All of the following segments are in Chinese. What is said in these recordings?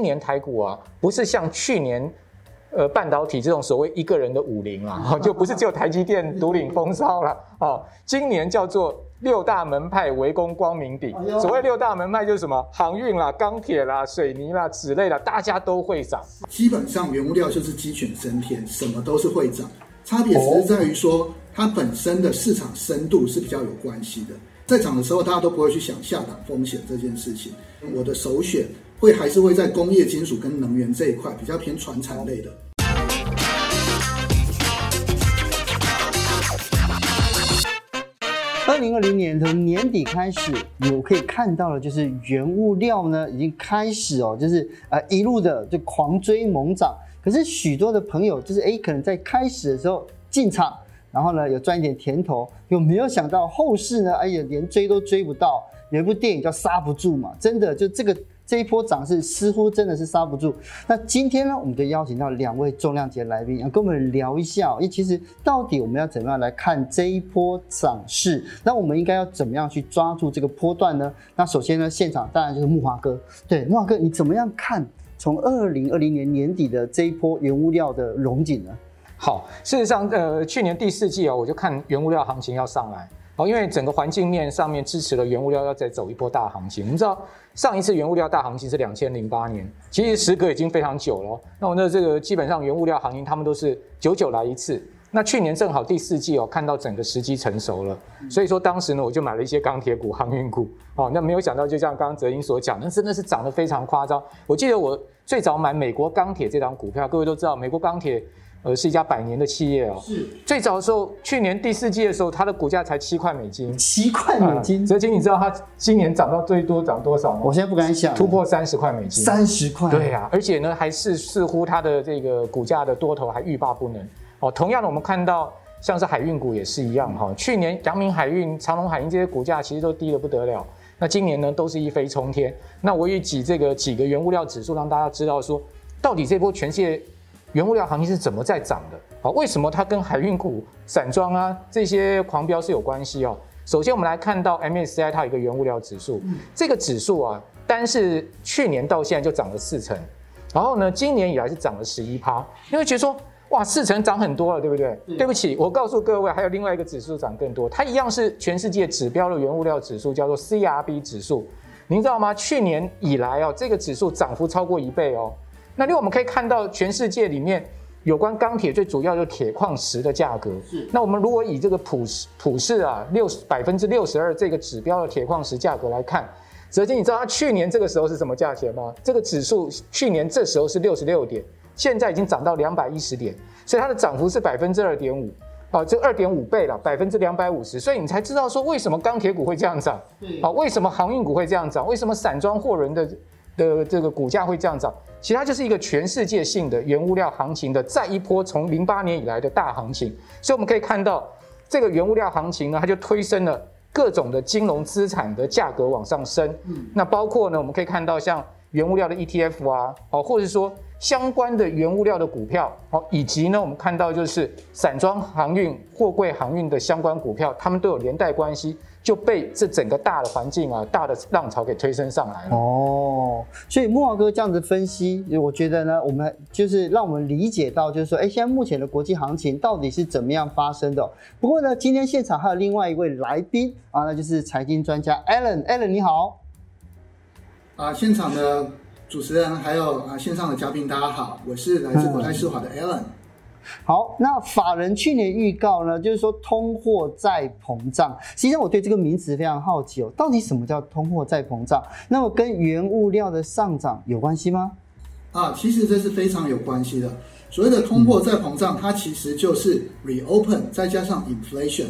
今年台股啊，不是像去年，呃，半导体这种所谓一个人的武林啊，就不是只有台积电独领风骚了哦。今年叫做六大门派围攻光明顶。所谓六大门派就是什么？航运啦、钢铁啦、水泥啦、纸类啦，大家都会涨。基本上原物料就是鸡犬升天，什么都是会涨。差别只是在于说，它本身的市场深度是比较有关系的。在涨的时候，大家都不会去想下档风险这件事情。我的首选。会还是会在工业金属跟能源这一块比较偏传产类的。二零二零年从年底开始，我可以看到了，就是原物料呢已经开始哦，就是呃一路的就狂追猛涨。可是许多的朋友就是哎，可能在开始的时候进场，然后呢有赚一点甜头，又没有想到后市呢，哎呀连追都追不到。有一部电影叫《刹不住》嘛，真的就这个。这一波涨势似乎真的是刹不住。那今天呢，我们就邀请到两位重量级来宾，要跟我们聊一下。因为其实到底我们要怎么样来看这一波涨势？那我们应该要怎么样去抓住这个波段呢？那首先呢，现场当然就是木华哥。对，木华哥，你怎么样看从二零二零年年底的这一波原物料的荣景呢？好，事实上，呃，去年第四季哦，我就看原物料行情要上来。哦，因为整个环境面上面支持了原物料要再走一波大行情。我们知道上一次原物料大行情是两千零八年，其实时隔已经非常久了。那我那这个基本上原物料行情他们都是久久来一次。那去年正好第四季哦，看到整个时机成熟了，所以说当时呢我就买了一些钢铁股、航运股。哦，那没有想到就像刚刚哲英所讲，那真的是涨得非常夸张。我记得我最早买美国钢铁这张股票，各位都知道美国钢铁。呃，是一家百年的企业哦。是。最早的时候，去年第四季的时候，它的股价才七块美金。七块美金。哲青，你知道它今年涨到最多涨多少吗？我现在不敢想。突破三十块美金。三十块。对呀、啊，而且呢，还是似乎它的这个股价的多头还欲罢不能。哦，同样的，我们看到像是海运股也是一样哈、哦。去年阳明海运、长隆海运这些股价其实都低得不得了。那今年呢，都是一飞冲天。那我也举这个几个原物料指数，让大家知道说，到底这波全世界原物料行情是怎么在涨的。好，为什么它跟海运股、散装啊这些狂飙是有关系哦？首先，我们来看到 MSCI 它有一个原物料指数，这个指数啊，单是去年到现在就涨了四成，然后呢，今年以来是涨了十一趴。你会觉得说，哇，四成涨很多了，对不对？对不起，我告诉各位，还有另外一个指数涨更多，它一样是全世界指标的原物料指数，叫做 CRB 指数。您知道吗？去年以来哦，这个指数涨幅超过一倍哦。那另外我们可以看到，全世界里面。有关钢铁最主要就是铁矿石的价格。是。那我们如果以这个普世普世啊六十百分之六十二这个指标的铁矿石价格来看，哲金，你知道它去年这个时候是什么价钱吗？这个指数去年这时候是六十六点，现在已经涨到两百一十点，所以它的涨幅是百分之二点五，啊，这二点五倍了，百分之两百五十。所以你才知道说为什么钢铁股会这样涨，啊，为什么航运股会这样涨，为什么散装货轮的的这个股价会这样涨。其他就是一个全世界性的原物料行情的再一波从零八年以来的大行情，所以我们可以看到这个原物料行情呢，它就推升了各种的金融资产的价格往上升。嗯，那包括呢，我们可以看到像原物料的 ETF 啊，哦，或者说相关的原物料的股票，哦，以及呢，我们看到就是散装航运、货柜航运的相关股票，它们都有连带关系。就被这整个大的环境啊，大的浪潮给推升上来了。哦，所以木华哥这样子分析，我觉得呢，我们就是让我们理解到，就是说，哎，现在目前的国际行情到底是怎么样发生的？不过呢，今天现场还有另外一位来宾啊，那就是财经专家 Alan。Alan 你好。啊，现场的主持人还有啊线上的嘉宾，大家好，我是来自国泰世华的 Alan。好，那法人去年预告呢，就是说通货再膨胀。实际上，我对这个名词非常好奇哦，到底什么叫通货再膨胀？那么跟原物料的上涨有关系吗？啊，其实这是非常有关系的。所谓的通货再膨胀，它其实就是 reopen 再加上 inflation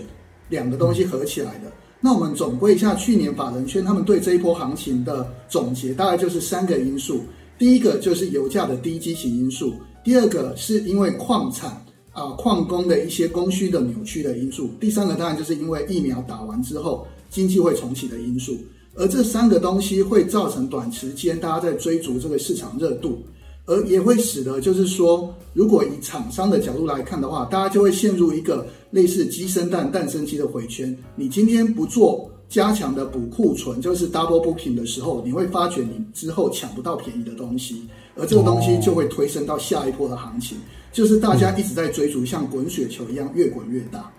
两个东西合起来的。那我们总归一下，去年法人圈他们对这一波行情的总结，大概就是三个因素。第一个就是油价的低基期因素。第二个是因为矿产啊、矿工的一些供需的扭曲的因素，第三个当然就是因为疫苗打完之后经济会重启的因素，而这三个东西会造成短时间大家在追逐这个市场热度，而也会使得就是说，如果以厂商的角度来看的话，大家就会陷入一个类似鸡生蛋蛋生鸡的回圈，你今天不做加强的补库存，就是 double booking 的时候，你会发觉你之后抢不到便宜的东西，而这个东西就会推升到下一波的行情，就是大家一直在追逐，像滚雪球一样越滚越大。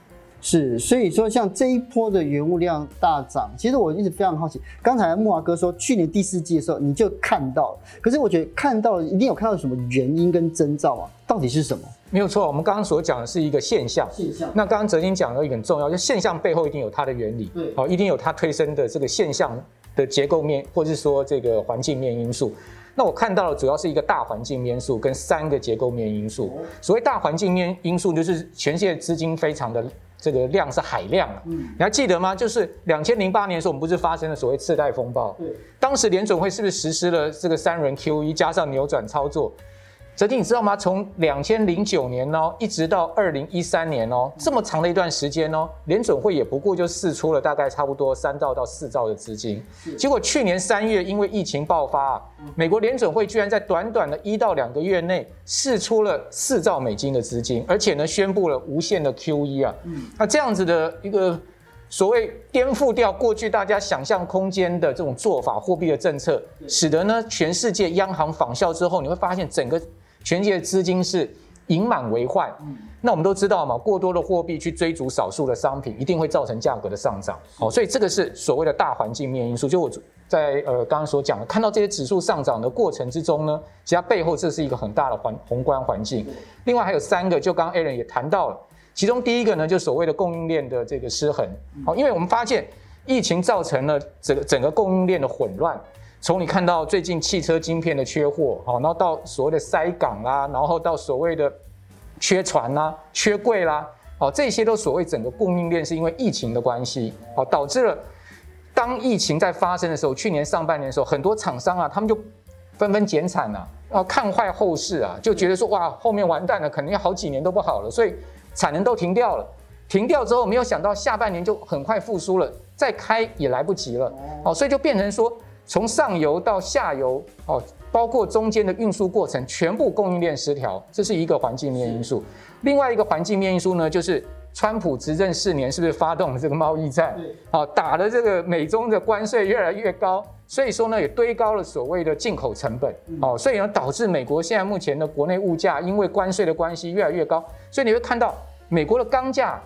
是，所以说像这一波的原物料大涨，其实我一直非常好奇。刚才木华哥说去年第四季的时候你就看到了，可是我觉得看到一定有看到什么原因跟征兆啊？到底是什么？没有错，我们刚刚所讲的是一个现象。现象。那刚刚哲金讲的一个很重要，就现象背后一定有它的原理，对，好，一定有它推升的这个现象的结构面，或者是说这个环境面因素。那我看到的主要是一个大环境因素跟三个结构面因素。所谓大环境面因素，就是全世界资金非常的。这个量是海量你还记得吗？就是两千零八年的时候，我们不是发生了所谓次贷风暴？对，当时联准会是不是实施了这个三轮 QE 加上扭转操作？哲青，你知道吗？从两千零九年哦，一直到二零一三年哦，这么长的一段时间哦，联准会也不过就释出了大概差不多三兆到四兆的资金。结果去年三月因为疫情爆发啊，美国联准会居然在短短的一到两个月内释出了四兆美金的资金，而且呢宣布了无限的 QE 啊。那这样子的一个所谓颠覆掉过去大家想象空间的这种做法，货币的政策，使得呢全世界央行仿效之后，你会发现整个。全世界的资金是盈满为患，那我们都知道嘛，过多的货币去追逐少数的商品，一定会造成价格的上涨。哦，所以这个是所谓的大环境面因素。就我在呃刚刚所讲的，看到这些指数上涨的过程之中呢，其实它背后这是一个很大的环宏观环境。另外还有三个，就刚刚 Alan 也谈到了，其中第一个呢，就所谓的供应链的这个失衡。哦，因为我们发现疫情造成了整个整个供应链的混乱。从你看到最近汽车晶片的缺货，好，然后到所谓的塞港啦，然后到所谓的缺船啦、缺柜啦，哦，这些都所谓整个供应链是因为疫情的关系，哦，导致了当疫情在发生的时候，去年上半年的时候，很多厂商啊，他们就纷纷减产了，然后看坏后市啊，就觉得说哇，后面完蛋了，可能要好几年都不好了，所以产能都停掉了，停掉之后，没有想到下半年就很快复苏了，再开也来不及了，哦，所以就变成说。从上游到下游，哦，包括中间的运输过程，全部供应链失调，这是一个环境面因素。另外一个环境面因素呢，就是川普执政四年，是不是发动了这个贸易战？哦，打的这个美中的关税越来越高，所以说呢，也堆高了所谓的进口成本。哦，所以呢，导致美国现在目前的国内物价因为关税的关系越来越高，所以你会看到美国的钢价，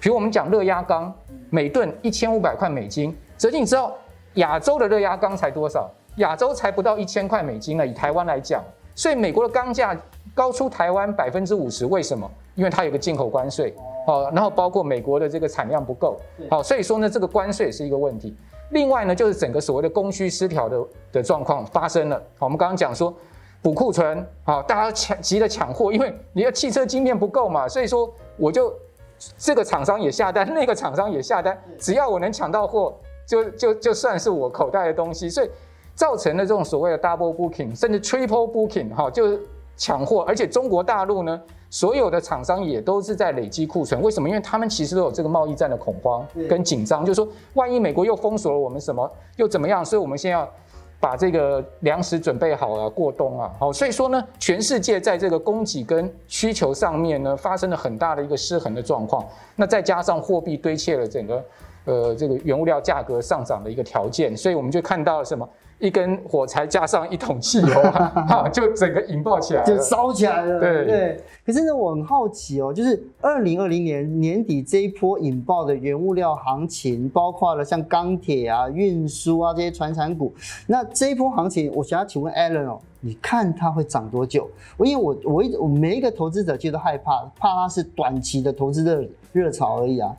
比如我们讲热压钢，每吨一千五百块美金，哲青你知道？亚洲的热压钢才多少？亚洲才不到一千块美金呢。以台湾来讲，所以美国的钢价高出台湾百分之五十。为什么？因为它有个进口关税，哦，然后包括美国的这个产量不够，好，所以说呢，这个关税也是一个问题。另外呢，就是整个所谓的供需失调的的状况发生了。好，我们刚刚讲说补库存，好，大家抢急着抢货，因为你的汽车晶片不够嘛，所以说我就这个厂商也下单，那个厂商也下单，只要我能抢到货。就就就算是我口袋的东西，所以造成了这种所谓的 double booking，甚至 triple booking，哈，就是抢货。而且中国大陆呢，所有的厂商也都是在累积库存。为什么？因为他们其实都有这个贸易战的恐慌跟紧张，就是说，万一美国又封锁了我们什么，又怎么样？所以我们先要把这个粮食准备好了，过冬啊。好，所以说呢，全世界在这个供给跟需求上面呢，发生了很大的一个失衡的状况。那再加上货币堆砌了整个。呃，这个原物料价格上涨的一个条件，所以我们就看到了什么？一根火柴加上一桶汽油，哈，就整个引爆起来了，就烧起来了。对对。可是呢，我很好奇哦，就是二零二零年年底这一波引爆的原物料行情，包括了像钢铁啊、运输啊这些传产股，那这一波行情，我想要请问 Alan 哦，你看它会涨多久？我因为我我一我每一个投资者其实都害怕，怕它是短期的投资热热潮而已啊。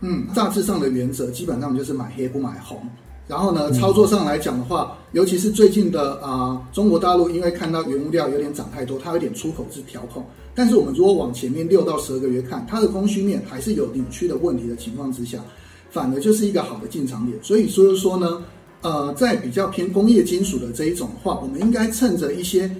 嗯，大致上的原则基本上就是买黑不买红。然后呢，操作上来讲的话，尤其是最近的啊、呃，中国大陆因为看到原物料有点涨太多，它有点出口是调控。但是我们如果往前面六到十二个月看，它的供需面还是有扭曲的问题的情况之下，反而就是一个好的进场点。所以所以说呢，呃，在比较偏工业金属的这一种的话，我们应该趁着一些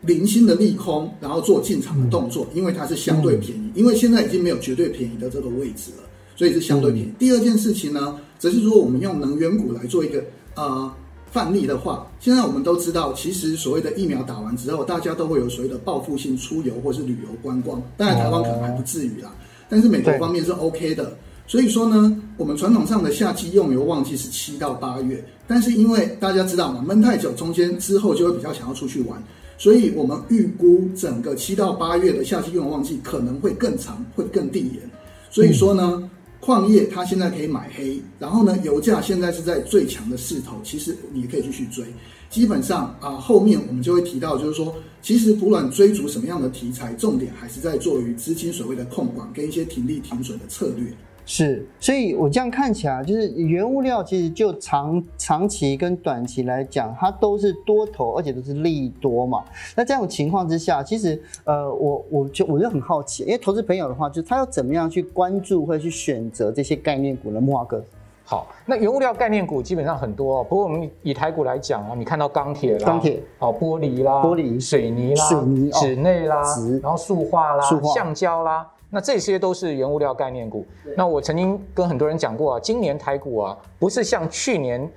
零星的利空，然后做进场的动作，因为它是相对便宜，因为现在已经没有绝对便宜的这个位置了。所以是相对便宜。第二件事情呢，则是如果我们用能源股来做一个呃范例的话，现在我们都知道，其实所谓的疫苗打完之后，大家都会有所谓的报复性出游或是旅游观光。当然台湾可能还不至于啦，但是美国方面是 OK 的。所以说呢，我们传统上的夏季用油旺季是七到八月，但是因为大家知道嘛，闷太久，中间之后就会比较想要出去玩，所以我们预估整个七到八月的夏季用油旺季可能会更长，会更递延。所以说呢，嗯、矿业它现在可以买黑，然后呢，油价现在是在最强的势头，其实你也可以继续追。基本上啊，后面我们就会提到，就是说，其实不管追逐什么样的题材，重点还是在做于资金所谓的控管跟一些停利停损的策略。是，所以我这样看起来，就是原物料其实就长长期跟短期来讲，它都是多头，而且都是利多嘛。那这种情况之下，其实呃，我我就我就很好奇，因为投资朋友的话，就是他要怎么样去关注或者去选择这些概念股呢？木华哥。好，那原物料概念股基本上很多哦。不过我们以台股来讲啊，你看到钢铁啦，钢铁哦，玻璃啦，玻璃、水泥啦，水泥、纸内啦，纸，然后塑化啦，塑化、橡胶啦。那这些都是原物料概念股。那我曾经跟很多人讲过啊，今年台股啊，不是像去年，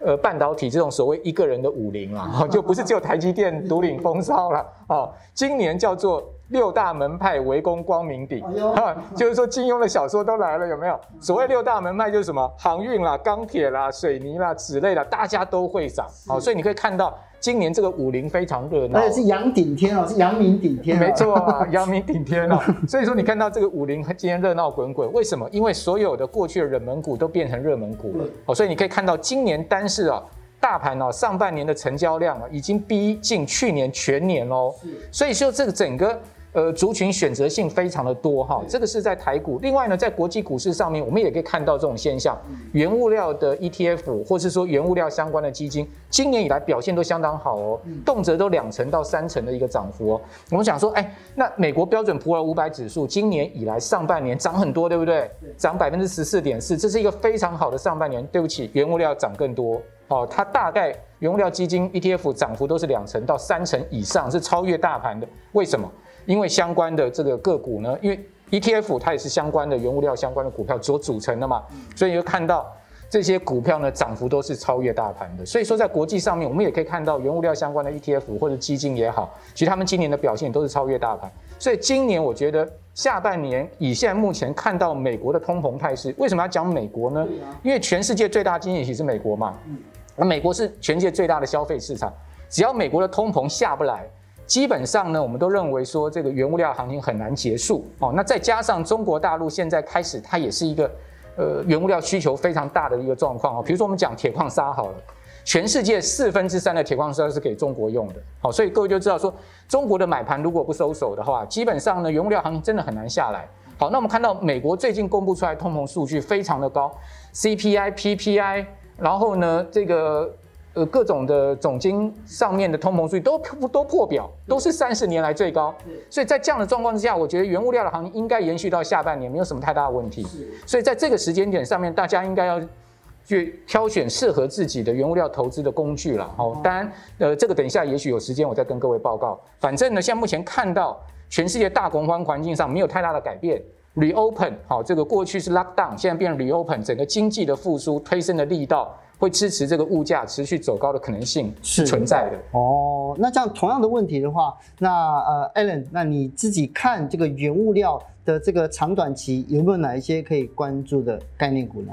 呃，半导体这种所谓一个人的武林啊，就不是只有台积电独领风骚了哦。今年叫做六大门派围攻光明顶，哈，就是说金庸的小说都来了，有没有？所谓六大门派就是什么航运啦、钢铁啦、水泥啦、纸类啦，大家都会涨。好，所以你可以看到。今年这个武林非常热闹，而且是阳顶天哦，是阳明顶天，没错啊，阳明顶天哦。所以说你看到这个武林今天热闹滚滚，为什么？因为所有的过去的冷门股都变成热门股了。哦，所以你可以看到今年单是啊，大盘哦，上半年的成交量啊，已经逼近去年全年喽。所以说这个整个。呃，族群选择性非常的多哈，这个是在台股。另外呢，在国际股市上面，我们也可以看到这种现象。原物料的 ETF，或是说原物料相关的基金，今年以来表现都相当好哦，动辄都两成到三成的一个涨幅哦。我们想说，哎，那美国标准普尔五百指数今年以来上半年涨很多，对不对？涨百分之十四点四，这是一个非常好的上半年。对不起，原物料涨更多哦，它大概原物料基金 ETF 涨幅都是两成到三成以上，是超越大盘的。为什么？因为相关的这个个股呢，因为 ETF 它也是相关的原物料相关的股票所组成的嘛，所以你就看到这些股票呢涨幅都是超越大盘的。所以说在国际上面，我们也可以看到原物料相关的 ETF 或者基金也好，其实他们今年的表现都是超越大盘。所以今年我觉得下半年以现在目前看到美国的通膨态势，为什么要讲美国呢？因为全世界最大经济体是美国嘛，而美国是全世界最大的消费市场，只要美国的通膨下不来。基本上呢，我们都认为说这个原物料行情很难结束哦。那再加上中国大陆现在开始，它也是一个呃原物料需求非常大的一个状况哦。比如说我们讲铁矿砂好了，全世界四分之三的铁矿砂是给中国用的，好，所以各位就知道说中国的买盘如果不收手的话，基本上呢原物料行情真的很难下来。好，那我们看到美国最近公布出来通膨数据非常的高，CPI、PPI，然后呢这个。呃，各种的总经上面的通膨数据都都破表，都是三十年来最高。所以在这样的状况之下，我觉得原物料的行情应该延续到下半年，没有什么太大的问题。所以在这个时间点上面，大家应该要去挑选适合自己的原物料投资的工具了。好，当然，呃，这个等一下也许有时间我再跟各位报告。反正呢，现在目前看到全世界大宏观环境上没有太大的改变，reopen 好，这个过去是 lockdown，现在变 reopen，整个经济的复苏推升的力道。会支持这个物价持续走高的可能性是存在的哦。那这样同样的问题的话，那呃，Alan，那你自己看这个原物料的这个长短期有没有哪一些可以关注的概念股呢？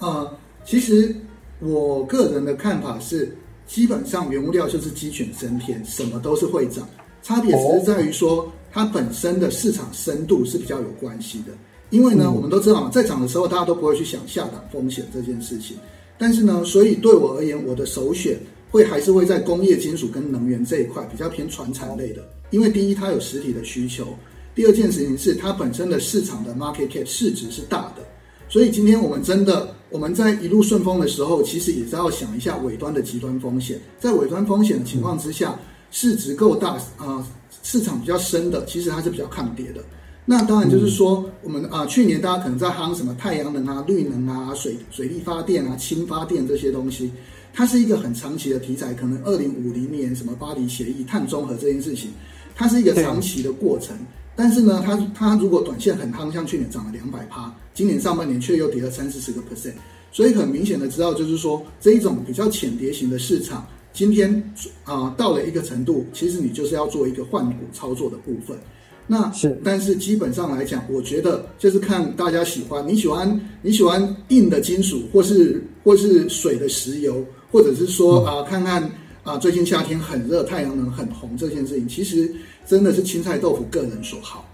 呃，其实我个人的看法是，基本上原物料就是鸡犬升天，什么都是会涨，差别只是在于说它本身的市场深度是比较有关系的。因为呢，嗯、我们都知道嘛，在涨的时候大家都不会去想下档风险这件事情。但是呢，所以对我而言，我的首选会还是会在工业金属跟能源这一块比较偏传产类的，因为第一它有实体的需求，第二件事情是它本身的市场的 market cap 市值是大的，所以今天我们真的我们在一路顺风的时候，其实也是要想一下尾端的极端风险，在尾端风险的情况之下，市值够大啊、市场比较深的，其实它是比较抗跌的。那当然就是说，我们啊，去年大家可能在夯什么太阳能啊、绿能啊、水水力发电啊、氢发电这些东西，它是一个很长期的题材。可能二零五零年什么巴黎协议、碳中和这件事情，它是一个长期的过程。但是呢，它它如果短线很夯，像去年涨了两百趴，今年上半年却又跌了三四十个 percent，所以很明显的知道，就是说这一种比较浅碟型的市场，今天啊到了一个程度，其实你就是要做一个换股操作的部分。那是，但是基本上来讲，我觉得就是看大家喜欢，你喜欢你喜欢硬的金属，或是或是水的石油，或者是说啊、呃，看看啊、呃，最近夏天很热，太阳能很红这件事情，其实真的是青菜豆腐个人所好。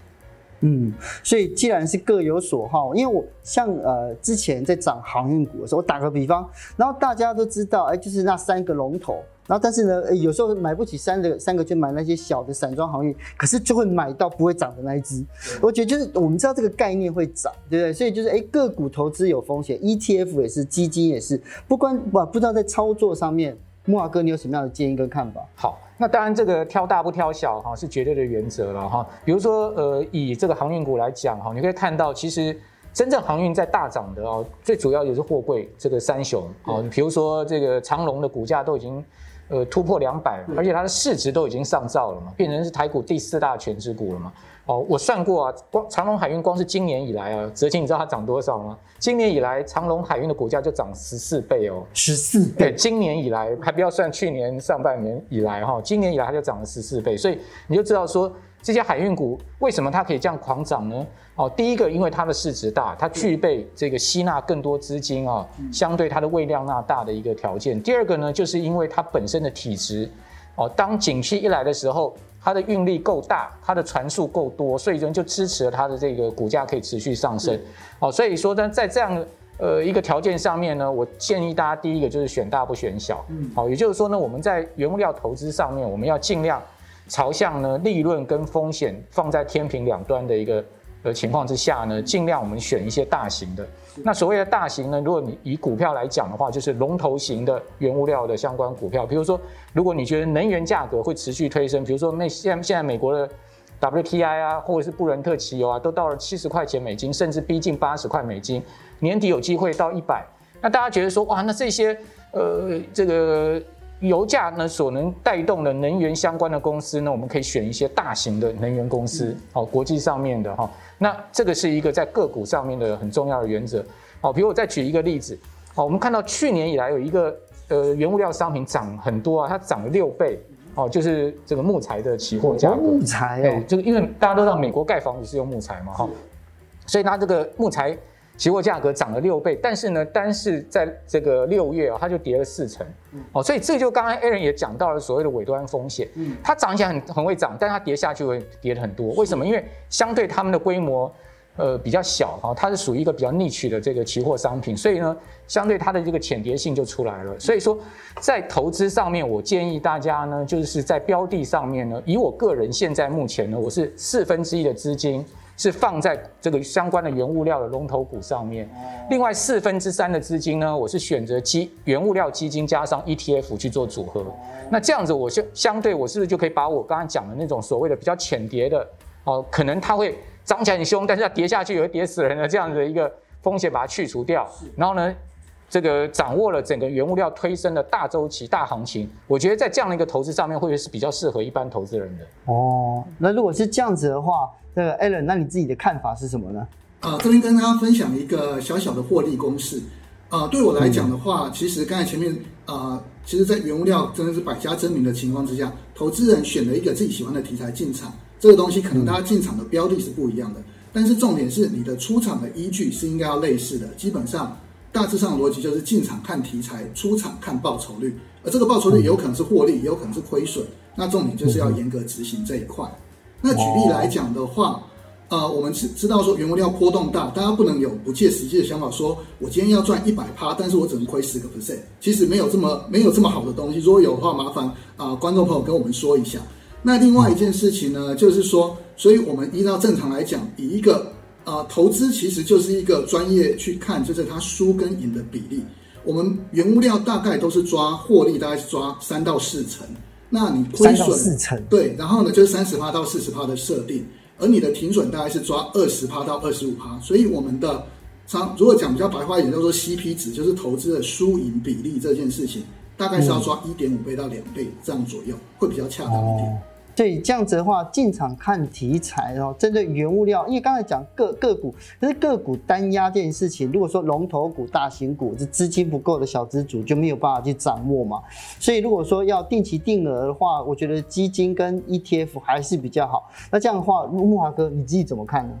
嗯，所以既然是各有所好，因为我像呃之前在涨航运股的时候，我打个比方，然后大家都知道，哎，就是那三个龙头，然后但是呢，有时候买不起三个三个，就买那些小的散装航运，可是就会买到不会涨的那一只。我觉得就是我们知道这个概念会涨，对不对？所以就是哎，个股投资有风险，ETF 也是，基金也是，不关不不知道在操作上面，木华哥你有什么样的建议跟看法？好。那当然，这个挑大不挑小哈，是绝对的原则了哈。比如说，呃，以这个航运股来讲哈，你可以看到，其实真正航运在大涨的哦，最主要也是货柜这个三雄哦。你比如说，这个长龙的股价都已经呃突破两百，而且它的市值都已经上兆了嘛，变成是台股第四大全值股了嘛。哦，我算过啊，光长隆海运光是今年以来啊，泽青你知道它涨多少吗？今年以来长隆海运的股价就涨十四倍哦，十四倍。对，今年以来还不要算去年上半年以来哈，今年以来它就涨了十四倍，所以你就知道说这些海运股为什么它可以这样狂涨呢？哦，第一个因为它的市值大，它具备这个吸纳更多资金啊，相对它的未量纳大的一个条件。第二个呢，就是因为它本身的体质，哦，当景气一来的时候。它的运力够大，它的船数够多，所以人就支持了它的这个股价可以持续上升。哦，所以说呢，在这样呃一个条件上面呢，我建议大家第一个就是选大不选小。嗯，好，也就是说呢，我们在原物料投资上面，我们要尽量朝向呢利润跟风险放在天平两端的一个呃情况之下呢，尽量我们选一些大型的。那所谓的大型呢，如果你以股票来讲的话，就是龙头型的原物料的相关股票。比如说，如果你觉得能源价格会持续推升，比如说那现现在美国的 WTI 啊，或者是布伦特汽油啊，都到了七十块钱美金，甚至逼近八十块美金，年底有机会到一百。那大家觉得说，哇，那这些呃这个油价呢所能带动的能源相关的公司呢，我们可以选一些大型的能源公司，好，国际上面的哈。那这个是一个在个股上面的很重要的原则，好，比如我再举一个例子，好，我们看到去年以来有一个呃原物料商品涨很多啊，它涨了六倍，哦，就是这个木材的期货价格，木材，对，这个因为大家都知道美国盖房子是用木材嘛，哈，所以它这个木材。期货价格涨了六倍，但是呢，单是在这个六月啊，它就跌了四成，哦，所以这就刚刚 Aaron 也讲到了所谓的尾端风险，嗯，它涨起来很很会涨，但它跌下去会跌的很多，为什么？因为相对他们的规模，呃，比较小哈，它是属于一个比较 niche 的这个期货商品，所以呢，相对它的这个浅跌性就出来了。所以说，在投资上面，我建议大家呢，就是在标的上面呢，以我个人现在目前呢，我是四分之一的资金。是放在这个相关的原物料的龙头股上面，另外四分之三的资金呢，我是选择基原物料基金加上 ETF 去做组合。那这样子，我就相对我是不是就可以把我刚刚讲的那种所谓的比较浅跌的哦，可能它会涨起来很凶，但是它跌下去也会跌死人的这样子的一个风险把它去除掉。然后呢，这个掌握了整个原物料推升的大周期、大行情，我觉得在这样的一个投资上面，会是比较适合一般投资人的。哦，那如果是这样子的话。那个 Alan，那你自己的看法是什么呢？啊、呃，这边跟大家分享一个小小的获利公式。啊、呃，对我来讲的话，嗯、其实刚才前面啊、呃，其实，在原物料真的是百家争鸣的情况之下，投资人选了一个自己喜欢的题材进场，这个东西可能大家进场的标的是不一样的，嗯、但是重点是你的出场的依据是应该要类似的。基本上，大致上的逻辑就是进场看题材，出场看报酬率，而这个报酬率有可能是获利，也有可能是亏损。那重点就是要严格执行这一块。那举例来讲的话，呃，我们知知道说原物料波动大，大家不能有不切实际的想法，说我今天要赚一百趴，但是我只能亏十个 percent，其实没有这么没有这么好的东西。如果有的话，麻烦啊、观众朋友跟我们说一下。那另外一件事情呢，就是说，所以我们依照正常来讲，以一个、呃、投资其实就是一个专业去看，就是它输跟赢的比例。我们原物料大概都是抓获利，大概是抓三到四成。那你亏损四成，对，然后呢就是三十趴到四十趴的设定，而你的停损大概是抓二十趴到二十五趴，所以我们的常如果讲比较白话一点，叫做 CP 值，就是投资的输赢比例这件事情，大概是要抓一点五倍到两倍这样左右，会比较恰当一点。哦所以，这样子的话，进场看题材，然后针对原物料，因为刚才讲个个股，可是个股单压这件事情，如果说龙头股、大型股，这资金不够的小资主就没有办法去掌握嘛。所以如果说要定期定额的话，我觉得基金跟 ETF 还是比较好。那这样的话，木华哥你自己怎么看呢？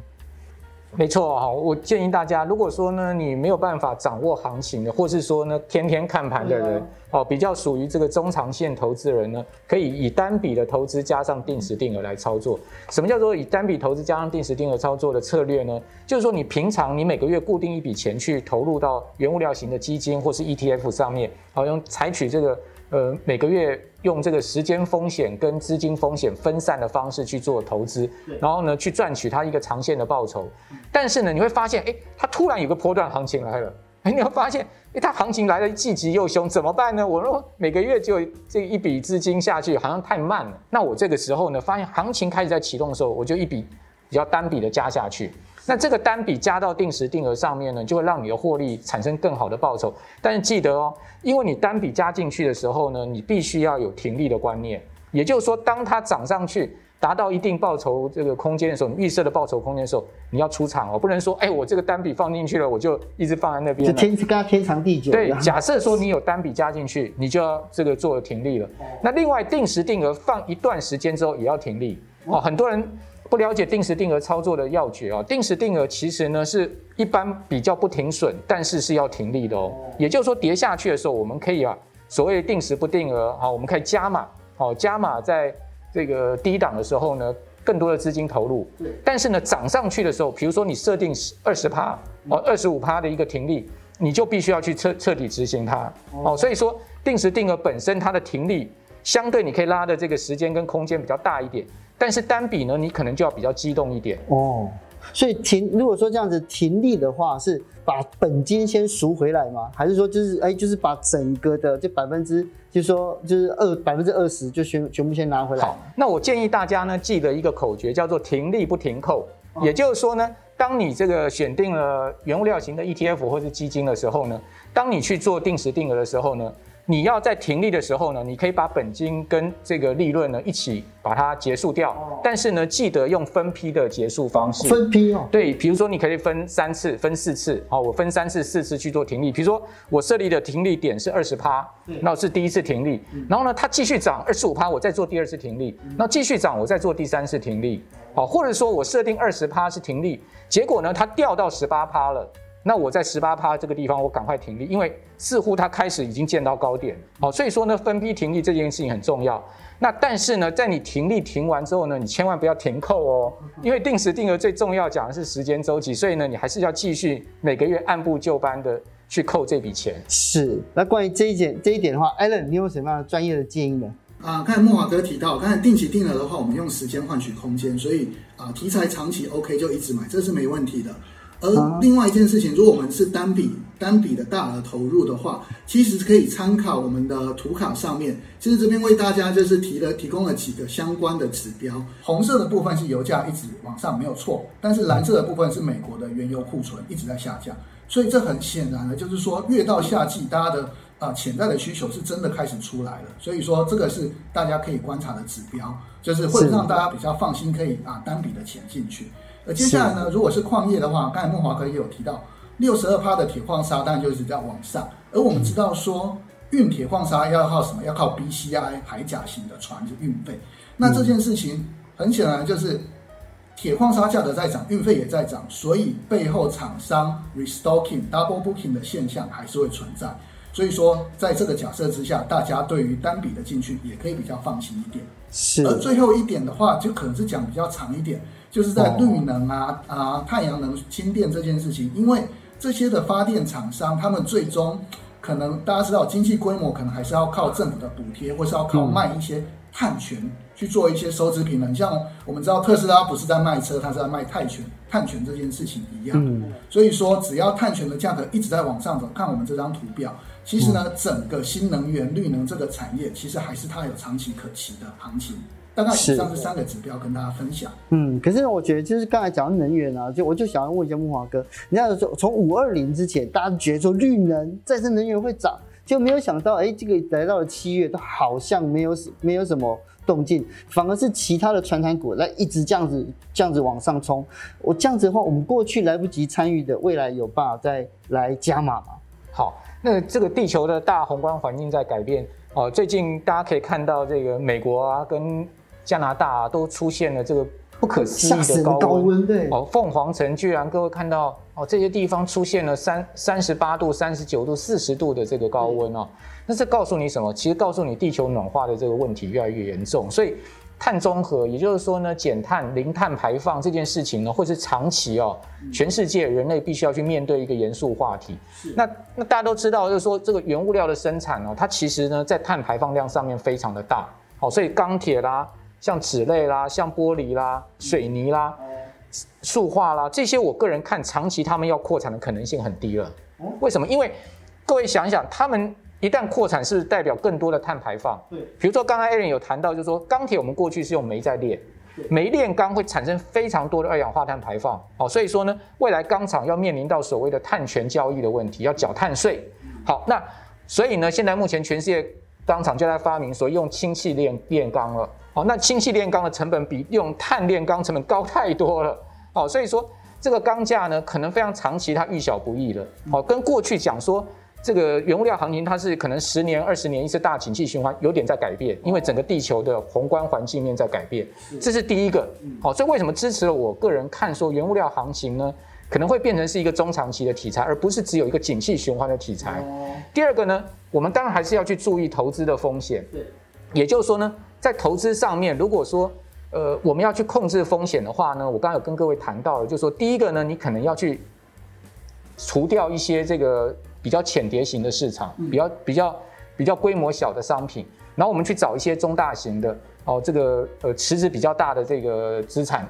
没错哈，我建议大家，如果说呢，你没有办法掌握行情的，或是说呢，天天看盘的人，哦，比较属于这个中长线投资人呢，可以以单笔的投资加上定时定额来操作。什么叫做以单笔投资加上定时定额操作的策略呢？就是说你平常你每个月固定一笔钱去投入到原物料型的基金或是 ETF 上面，好用采取这个。呃，每个月用这个时间风险跟资金风险分散的方式去做投资，然后呢，去赚取它一个长线的报酬。但是呢，你会发现，哎，它突然有个波段行情来了，哎，你会发现，哎，它行情来的既急又凶，怎么办呢？我说每个月就这一笔资金下去，好像太慢了。那我这个时候呢，发现行情开始在启动的时候，我就一笔比较单笔的加下去。那这个单笔加到定时定额上面呢，就会让你的获利产生更好的报酬。但是记得哦，因为你单笔加进去的时候呢，你必须要有停利的观念。也就是说，当它涨上去达到一定报酬这个空间的时候，你预设的报酬空间的时候，你要出场哦，不能说哎，我这个单笔放进去了，我就一直放在那边。就天跟它天长地久。对，假设说你有单笔加进去，你就要这个做停利了。那另外定时定额放一段时间之后也要停利哦，很多人。不了解定时定额操作的要诀哦，定时定额其实呢是一般比较不停损，但是是要停利的哦。也就是说跌下去的时候，我们可以啊，所谓定时不定额啊，我们可以加码哦，加码在这个低档的时候呢，更多的资金投入。但是呢，涨上去的时候，比如说你设定二十趴哦，二十五趴的一个停利，你就必须要去彻彻底执行它哦。所以说定时定额本身它的停利相对你可以拉的这个时间跟空间比较大一点。但是单笔呢，你可能就要比较激动一点哦。所以停，如果说这样子停利的话，是把本金先赎回来吗？还是说就是哎，就是把整个的这百分之，就是说就是二百分之二十就全全部先拿回来？好，那我建议大家呢，记得一个口诀，叫做停利不停扣。也就是说呢，当你这个选定了原物料型的 ETF 或是基金的时候呢，当你去做定时定额的时候呢。你要在停利的时候呢，你可以把本金跟这个利润呢一起把它结束掉，但是呢，记得用分批的结束方式。分批哦。对，比如说你可以分三次、分四次，好，我分三次、四次去做停利。比如说我设立的停利点是二十趴，那是第一次停利，然后呢，它继续涨二十五趴，我再做第二次停利，那继续涨我再做第三次停利，好，或者说我设定二十趴是停利，结果呢，它掉到十八趴了。那我在十八趴这个地方，我赶快停利，因为似乎它开始已经见到高点，好，所以说呢，分批停利这件事情很重要。那但是呢，在你停利停完之后呢，你千万不要停扣哦，因为定时定额最重要讲的是时间周期，所以呢，你还是要继续每个月按部就班的去扣这笔钱。是。那关于这一点这一点的话，Allen，你有什么样的专业的建议呢？啊，刚才莫华哥提到，刚才定期定额的话，我们用时间换取空间，所以啊，题材长期 OK 就一直买，这是没问题的。而另外一件事情，如果我们是单笔单笔的大额投入的话，其实可以参考我们的图卡上面。其实这边为大家就是提了提供了几个相关的指标。红色的部分是油价一直往上没有错，但是蓝色的部分是美国的原油库存一直在下降。所以这很显然的就是说，越到夏季，大家的啊潜在的需求是真的开始出来了。所以说这个是大家可以观察的指标，就是会让大家比较放心，可以啊单笔的钱进去。而接下来呢，如果是矿业的话，刚才孟华哥也有提到，六十二趴的铁矿砂当然就是在往上。而我们知道说，运铁矿砂要靠什么？要靠 BCI 海甲型的船就运费。那这件事情很显然就是铁矿砂价格在涨，运费也在涨，所以背后厂商 restocking double booking 的现象还是会存在。所以说，在这个假设之下，大家对于单笔的进去也可以比较放心一点。是。而最后一点的话，就可能是讲比较长一点。就是在绿能啊啊太阳能氢电这件事情，因为这些的发电厂商，他们最终可能大家知道经济规模可能还是要靠政府的补贴，或是要靠卖一些碳权去做一些收支平衡。像我们知道特斯拉不是在卖车，它是在卖碳权，碳权这件事情一样。所以说只要碳权的价格一直在往上走，看我们这张图表，其实呢整个新能源绿能这个产业，其实还是它有长期可期的行情。大概以上这三个指标跟大家分享。嗯，可是我觉得就是刚才讲的能源啊，就我就想要问一下木华哥，你看说从五二零之前，大家觉得说绿能再生能源会涨，就没有想到，哎，这个来到了七月，都好像没有没有什么动静，反而是其他的传产股来一直这样子这样子往上冲。我这样子的话，我们过去来不及参与的，未来有办法再来加码吗？好，那这个地球的大宏观环境在改变哦。最近大家可以看到，这个美国啊跟加拿大啊都出现了这个不可思议的高温。高温对哦，凤凰城居然各位看到哦，这些地方出现了三三十八度、三十九度、四十度的这个高温哦。那这告诉你什么？其实告诉你地球暖化的这个问题越来越严重。所以碳中和，也就是说呢，减碳、零碳排放这件事情呢，会是长期哦，全世界人类必须要去面对一个严肃话题。那那大家都知道，就是说这个原物料的生产哦，它其实呢在碳排放量上面非常的大。好，所以钢铁啦、像纸类啦、像玻璃啦、水泥啦、塑化啦这些，我个人看长期他们要扩产的可能性很低了。为什么？因为各位想一想，他们。一旦扩产，是不是代表更多的碳排放？对，比如说刚才 Aaron 有谈到，就是说钢铁我们过去是用煤在炼，煤炼钢会产生非常多的二氧化碳排放，好，所以说呢，未来钢厂要面临到所谓的碳权交易的问题，要缴碳税。好，那所以呢，现在目前全世界钢厂就在发明所用氢气炼炼钢了。好，那氢气炼钢的成本比用碳炼钢成本高太多了。哦，所以说这个钢价呢，可能非常长期它遇小不易了。哦，跟过去讲说。这个原物料行情，它是可能十年、二十年一次大景气循环，有点在改变，因为整个地球的宏观环境面在改变，这是第一个。好，所以为什么支持了我个人看说原物料行情呢？可能会变成是一个中长期的题材，而不是只有一个景气循环的题材。第二个呢，我们当然还是要去注意投资的风险。对，也就是说呢，在投资上面，如果说呃我们要去控制风险的话呢，我刚刚有跟各位谈到了，就是说第一个呢，你可能要去除掉一些这个。比较浅碟型的市场，比较比较比较规模小的商品，然后我们去找一些中大型的哦，这个呃池子比较大的这个资产，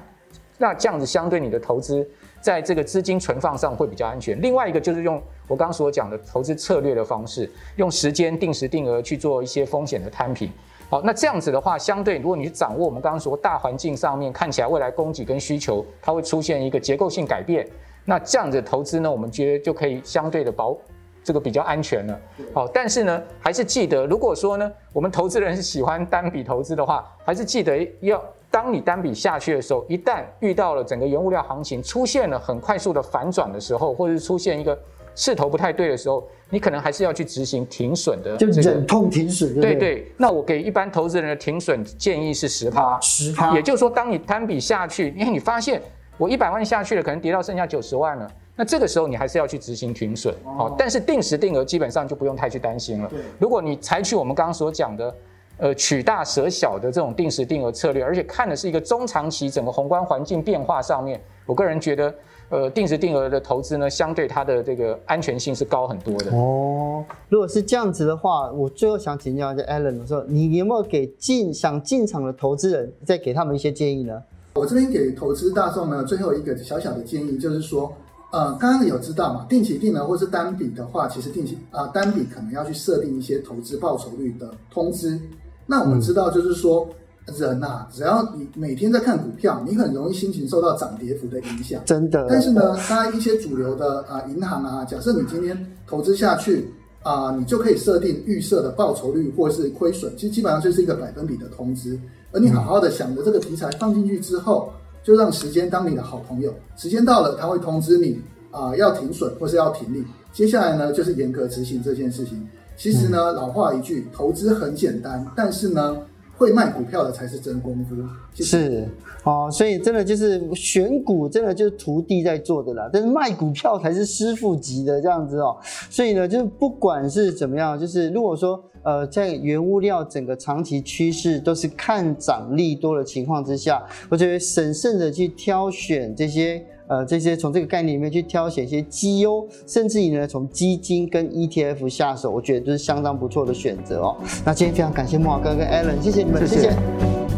那这样子相对你的投资在这个资金存放上会比较安全。另外一个就是用我刚刚所讲的投资策略的方式，用时间定时定额去做一些风险的摊平。好，那这样子的话，相对如果你去掌握我们刚刚说大环境上面看起来未来供给跟需求它会出现一个结构性改变，那这样子的投资呢，我们觉得就可以相对的保。这个比较安全了，好，但是呢，还是记得，如果说呢，我们投资人是喜欢单笔投资的话，还是记得要，当你单笔下去的时候，一旦遇到了整个原物料行情出现了很快速的反转的时候，或者是出现一个势头不太对的时候，你可能还是要去执行停损的，就忍痛停损。对，对对，那我给一般投资人的停损建议是十趴，十趴，也就是说，当你单笔下去，因为你发现我一百万下去了，可能跌到剩下九十万了。那这个时候你还是要去执行停损，好，但是定时定额基本上就不用太去担心了。对，如果你采取我们刚刚所讲的，呃，取大舍小的这种定时定额策略，而且看的是一个中长期整个宏观环境变化上面，我个人觉得，呃，定时定额的投资呢，相对它的这个安全性是高很多的。哦，如果是这样子的话，我最后想请教一下 Allen 说，你有没有给进想进场的投资人再给他们一些建议呢？我这边给投资大众呢，最后一个小小的建议就是说。呃，刚刚有知道嘛？定期定额或是单笔的话，其实定期啊、呃、单笔可能要去设定一些投资报酬率的通知。那我们知道，就是说、嗯、人呐、啊，只要你每天在看股票，你很容易心情受到涨跌幅的影响。真的。但是呢，当然一些主流的啊、呃、银行啊，假设你今天投资下去啊、呃，你就可以设定预设的报酬率或是亏损，其实基本上就是一个百分比的通知。而你好好的想着这个题材放进去之后。就让时间当你的好朋友，时间到了，他会通知你啊、呃，要停损或是要停利。接下来呢，就是严格执行这件事情。其实呢，嗯、老话一句，投资很简单，但是呢，会卖股票的才是真功夫。是哦，所以真的就是选股，真的就是徒弟在做的啦，但是卖股票才是师傅级的这样子哦。所以呢，就是不管是怎么样，就是如果说。呃，在原物料整个长期趋势都是看涨利多的情况之下，我觉得审慎的去挑选这些呃这些从这个概念里面去挑选一些绩优，甚至于呢从基金跟 ETF 下手，我觉得都是相当不错的选择哦。那今天非常感谢莫华哥跟 Allen，谢谢你们，谢谢